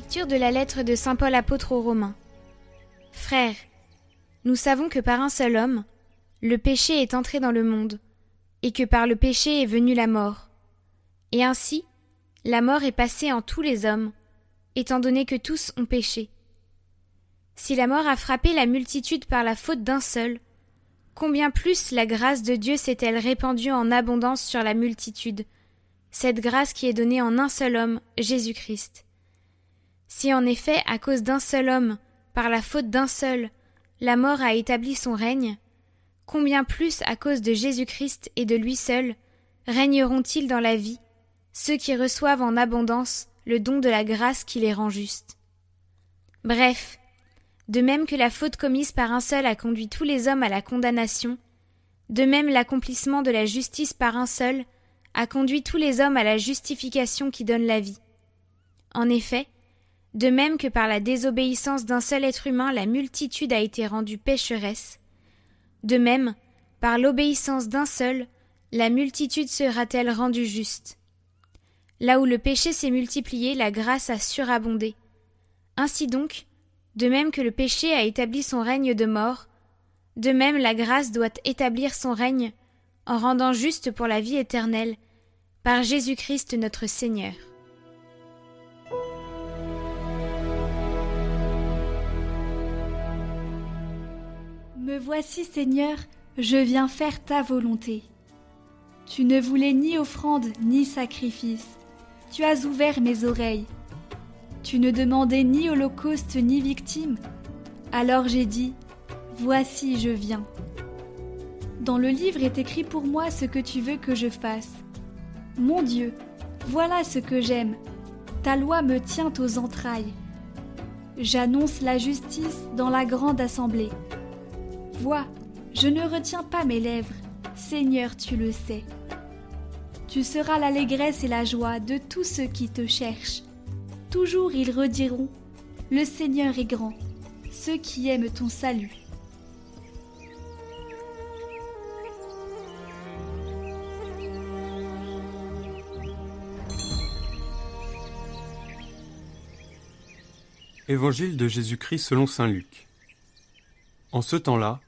Lecture de la lettre de Saint Paul apôtre aux Romains. Frères, nous savons que par un seul homme, le péché est entré dans le monde, et que par le péché est venue la mort. Et ainsi, la mort est passée en tous les hommes, étant donné que tous ont péché. Si la mort a frappé la multitude par la faute d'un seul, combien plus la grâce de Dieu s'est-elle répandue en abondance sur la multitude, cette grâce qui est donnée en un seul homme, Jésus-Christ. Si en effet, à cause d'un seul homme, par la faute d'un seul, la mort a établi son règne, combien plus à cause de Jésus-Christ et de lui seul, régneront-ils dans la vie, ceux qui reçoivent en abondance le don de la grâce qui les rend justes? Bref, de même que la faute commise par un seul a conduit tous les hommes à la condamnation, de même l'accomplissement de la justice par un seul a conduit tous les hommes à la justification qui donne la vie. En effet, de même que par la désobéissance d'un seul être humain la multitude a été rendue pécheresse, de même, par l'obéissance d'un seul, la multitude sera-t-elle rendue juste. Là où le péché s'est multiplié, la grâce a surabondé. Ainsi donc, de même que le péché a établi son règne de mort, de même la grâce doit établir son règne en rendant juste pour la vie éternelle, par Jésus-Christ notre Seigneur. Voici, Seigneur, je viens faire ta volonté. Tu ne voulais ni offrande ni sacrifice. Tu as ouvert mes oreilles. Tu ne demandais ni holocauste ni victime. Alors j'ai dit, Voici, je viens. Dans le livre est écrit pour moi ce que tu veux que je fasse. Mon Dieu, voilà ce que j'aime. Ta loi me tient aux entrailles. J'annonce la justice dans la grande assemblée. Vois, je ne retiens pas mes lèvres, Seigneur, tu le sais. Tu seras l'allégresse et la joie de tous ceux qui te cherchent. Toujours ils rediront Le Seigneur est grand, ceux qui aiment ton salut. Évangile de Jésus-Christ selon Saint Luc. En ce temps-là,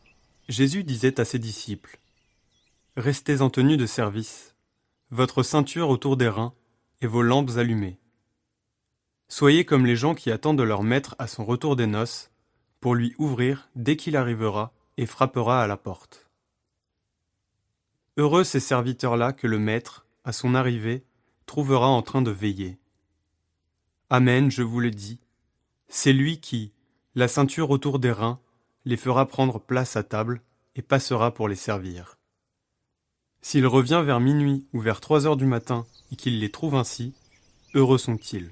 Jésus disait à ses disciples Restez en tenue de service, votre ceinture autour des reins et vos lampes allumées. Soyez comme les gens qui attendent leur maître à son retour des noces, pour lui ouvrir dès qu'il arrivera et frappera à la porte. Heureux ces serviteurs-là que le maître, à son arrivée, trouvera en train de veiller. Amen, je vous le dis, c'est lui qui, la ceinture autour des reins, les fera prendre place à table et passera pour les servir. S'il revient vers minuit ou vers trois heures du matin et qu'il les trouve ainsi, heureux sont-ils.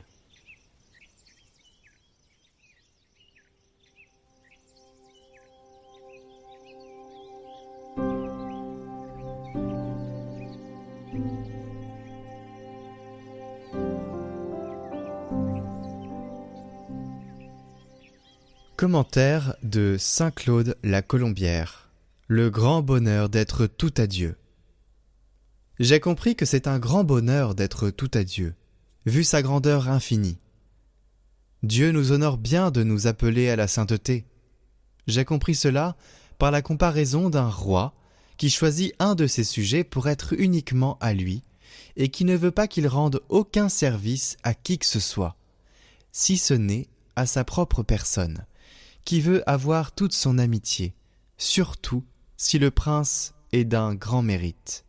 Commentaire de Saint Claude la Colombière. Le grand bonheur d'être tout à Dieu. J'ai compris que c'est un grand bonheur d'être tout à Dieu, vu sa grandeur infinie. Dieu nous honore bien de nous appeler à la sainteté. J'ai compris cela par la comparaison d'un roi qui choisit un de ses sujets pour être uniquement à lui, et qui ne veut pas qu'il rende aucun service à qui que ce soit, si ce n'est à sa propre personne qui veut avoir toute son amitié, surtout si le prince est d'un grand mérite.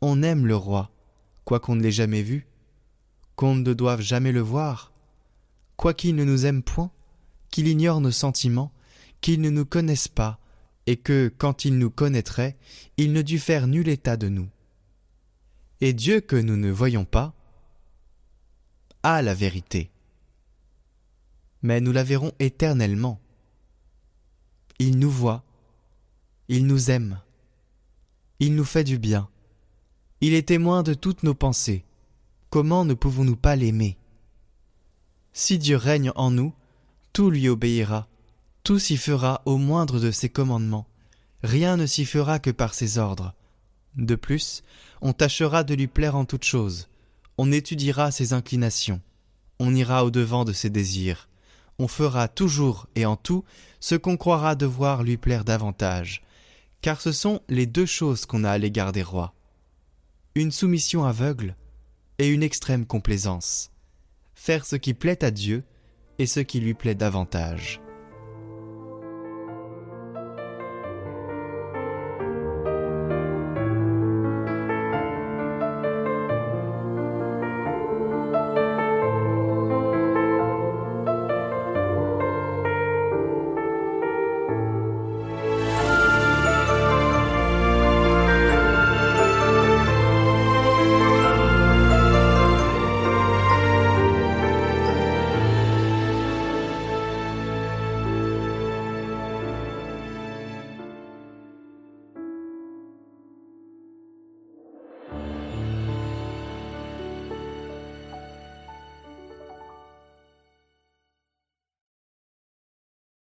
On aime le roi, quoiqu'on ne l'ait jamais vu, qu'on ne doive jamais le voir, quoiqu'il ne nous aime point, qu'il ignore nos sentiments, qu'il ne nous connaisse pas, et que, quand il nous connaîtrait, il ne dût faire nul état de nous. Et Dieu que nous ne voyons pas, a la vérité mais nous la verrons éternellement. Il nous voit, il nous aime, il nous fait du bien, il est témoin de toutes nos pensées. Comment ne pouvons-nous pas l'aimer? Si Dieu règne en nous, tout lui obéira, tout s'y fera au moindre de ses commandements, rien ne s'y fera que par ses ordres. De plus, on tâchera de lui plaire en toutes choses, on étudiera ses inclinations, on ira au-devant de ses désirs, on fera toujours et en tout ce qu'on croira devoir lui plaire davantage, car ce sont les deux choses qu'on a à l'égard des rois. Une soumission aveugle et une extrême complaisance. Faire ce qui plaît à Dieu et ce qui lui plaît davantage.